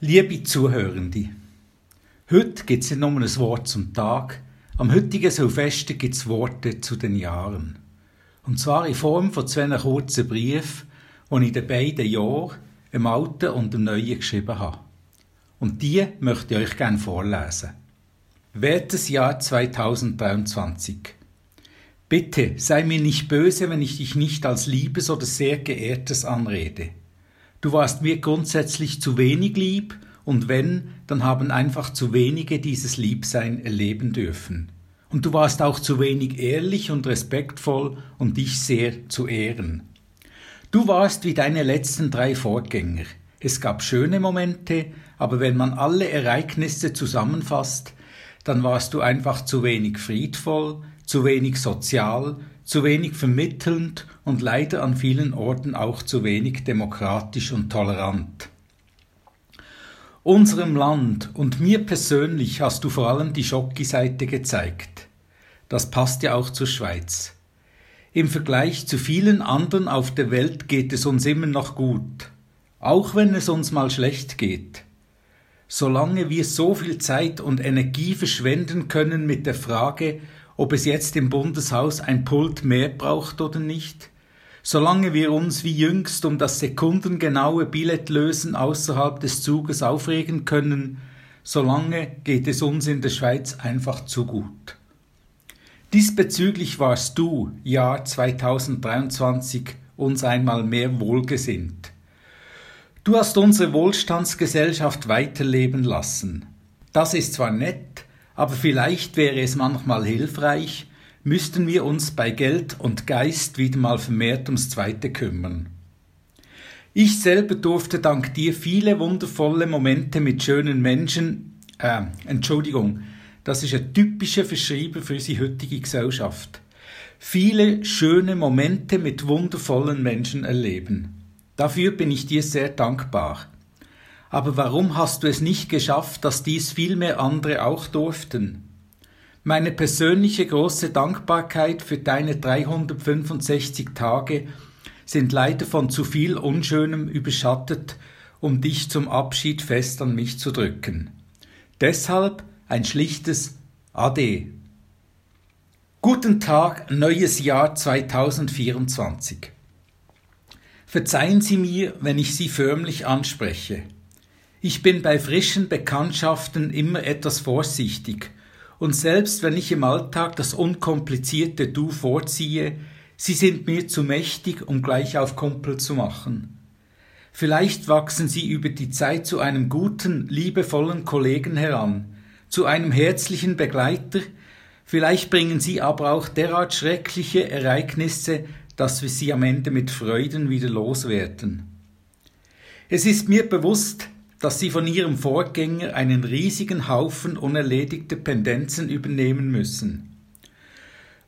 Liebe Zuhörende, heute gibt es nicht nur ein Wort zum Tag, am heutigen Silvester gibt es Worte zu den Jahren. Und zwar in Form von zwei kurzen Briefen, die ich den beiden Jahren, im Alten und im Neuen, geschrieben habe. Und die möchte ich euch gerne vorlesen. Wertes Jahr 2023. Bitte sei mir nicht böse, wenn ich dich nicht als Liebes oder sehr Geehrtes anrede. Du warst mir grundsätzlich zu wenig lieb, und wenn, dann haben einfach zu wenige dieses Liebsein erleben dürfen. Und du warst auch zu wenig ehrlich und respektvoll, um dich sehr zu ehren. Du warst wie deine letzten drei Vorgänger. Es gab schöne Momente, aber wenn man alle Ereignisse zusammenfasst, dann warst du einfach zu wenig friedvoll, zu wenig sozial, zu wenig vermittelnd und leider an vielen Orten auch zu wenig demokratisch und tolerant. Unserem Land und mir persönlich hast du vor allem die Schocki-Seite gezeigt. Das passt ja auch zur Schweiz. Im Vergleich zu vielen anderen auf der Welt geht es uns immer noch gut, auch wenn es uns mal schlecht geht. Solange wir so viel Zeit und Energie verschwenden können mit der Frage, ob es jetzt im Bundeshaus ein Pult mehr braucht oder nicht, solange wir uns wie jüngst um das sekundengenaue Billettlösen außerhalb des Zuges aufregen können, solange geht es uns in der Schweiz einfach zu gut. Diesbezüglich warst du, Jahr 2023, uns einmal mehr wohlgesinnt. Du hast unsere Wohlstandsgesellschaft weiterleben lassen. Das ist zwar nett, aber vielleicht wäre es manchmal hilfreich, müssten wir uns bei Geld und Geist wieder mal vermehrt ums Zweite kümmern. Ich selber durfte dank dir viele wundervolle Momente mit schönen Menschen, äh, Entschuldigung, das ist ein typischer Verschreiber für unsere heutige Gesellschaft. Viele schöne Momente mit wundervollen Menschen erleben. Dafür bin ich dir sehr dankbar. Aber warum hast du es nicht geschafft, dass dies viel mehr andere auch durften? Meine persönliche große Dankbarkeit für deine 365 Tage sind leider von zu viel Unschönem überschattet, um dich zum Abschied fest an mich zu drücken. Deshalb ein schlichtes Ade. Guten Tag, neues Jahr 2024. Verzeihen Sie mir, wenn ich Sie förmlich anspreche. Ich bin bei frischen Bekanntschaften immer etwas vorsichtig, und selbst wenn ich im Alltag das unkomplizierte Du vorziehe, sie sind mir zu mächtig, um gleich auf Kumpel zu machen. Vielleicht wachsen sie über die Zeit zu einem guten, liebevollen Kollegen heran, zu einem herzlichen Begleiter, vielleicht bringen sie aber auch derart schreckliche Ereignisse, dass wir sie am Ende mit Freuden wieder loswerden. Es ist mir bewusst, dass sie von ihrem Vorgänger einen riesigen Haufen unerledigter Pendenzen übernehmen müssen.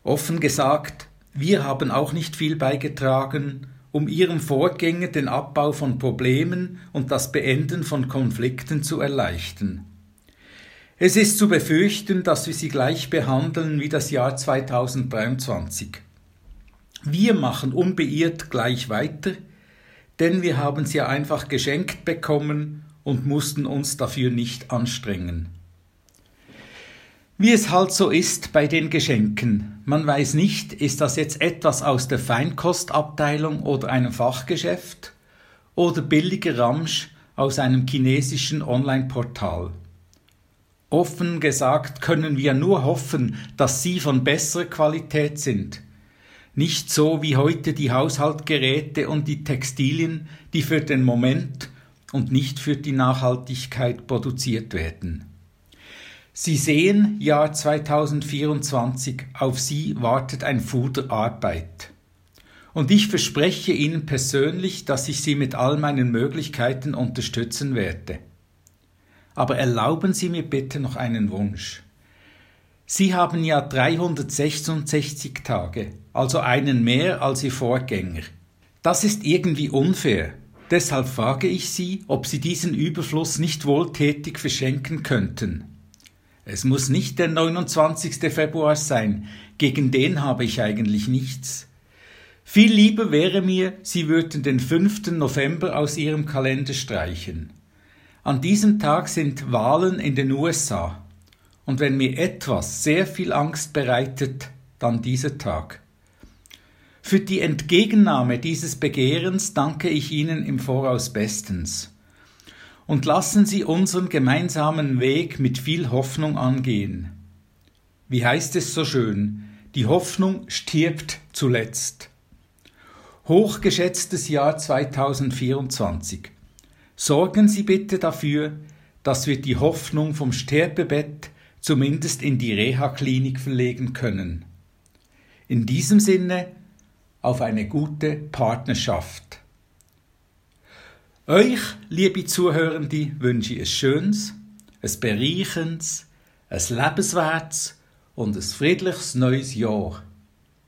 Offen gesagt, wir haben auch nicht viel beigetragen, um ihrem Vorgänger den Abbau von Problemen und das Beenden von Konflikten zu erleichtern. Es ist zu befürchten, dass wir sie gleich behandeln wie das Jahr 2023. Wir machen unbeirrt gleich weiter, denn wir haben sie einfach geschenkt bekommen und mussten uns dafür nicht anstrengen. Wie es halt so ist bei den Geschenken. Man weiß nicht, ist das jetzt etwas aus der Feinkostabteilung oder einem Fachgeschäft oder billiger Ramsch aus einem chinesischen Online-Portal. Offen gesagt können wir nur hoffen, dass sie von besserer Qualität sind. Nicht so wie heute die Haushaltgeräte und die Textilien, die für den Moment und nicht für die Nachhaltigkeit produziert werden. Sie sehen, Jahr 2024, auf Sie wartet ein Fuder Arbeit. Und ich verspreche Ihnen persönlich, dass ich Sie mit all meinen Möglichkeiten unterstützen werde. Aber erlauben Sie mir bitte noch einen Wunsch. Sie haben ja 366 Tage, also einen mehr als Ihr Vorgänger. Das ist irgendwie unfair, Deshalb frage ich Sie, ob Sie diesen Überfluss nicht wohltätig verschenken könnten. Es muss nicht der 29. Februar sein, gegen den habe ich eigentlich nichts. Viel lieber wäre mir, Sie würden den 5. November aus Ihrem Kalender streichen. An diesem Tag sind Wahlen in den USA. Und wenn mir etwas sehr viel Angst bereitet, dann dieser Tag. Für die Entgegennahme dieses Begehrens danke ich Ihnen im Voraus bestens. Und lassen Sie unseren gemeinsamen Weg mit viel Hoffnung angehen. Wie heißt es so schön, die Hoffnung stirbt zuletzt. Hochgeschätztes Jahr 2024. Sorgen Sie bitte dafür, dass wir die Hoffnung vom Sterbebett zumindest in die Reha-Klinik verlegen können. In diesem Sinne auf eine gute Partnerschaft. Euch, liebe Zuhörende, wünsche ich ein schönes, ein bereichendes, ein lebenswertes und ein friedliches neues Jahr.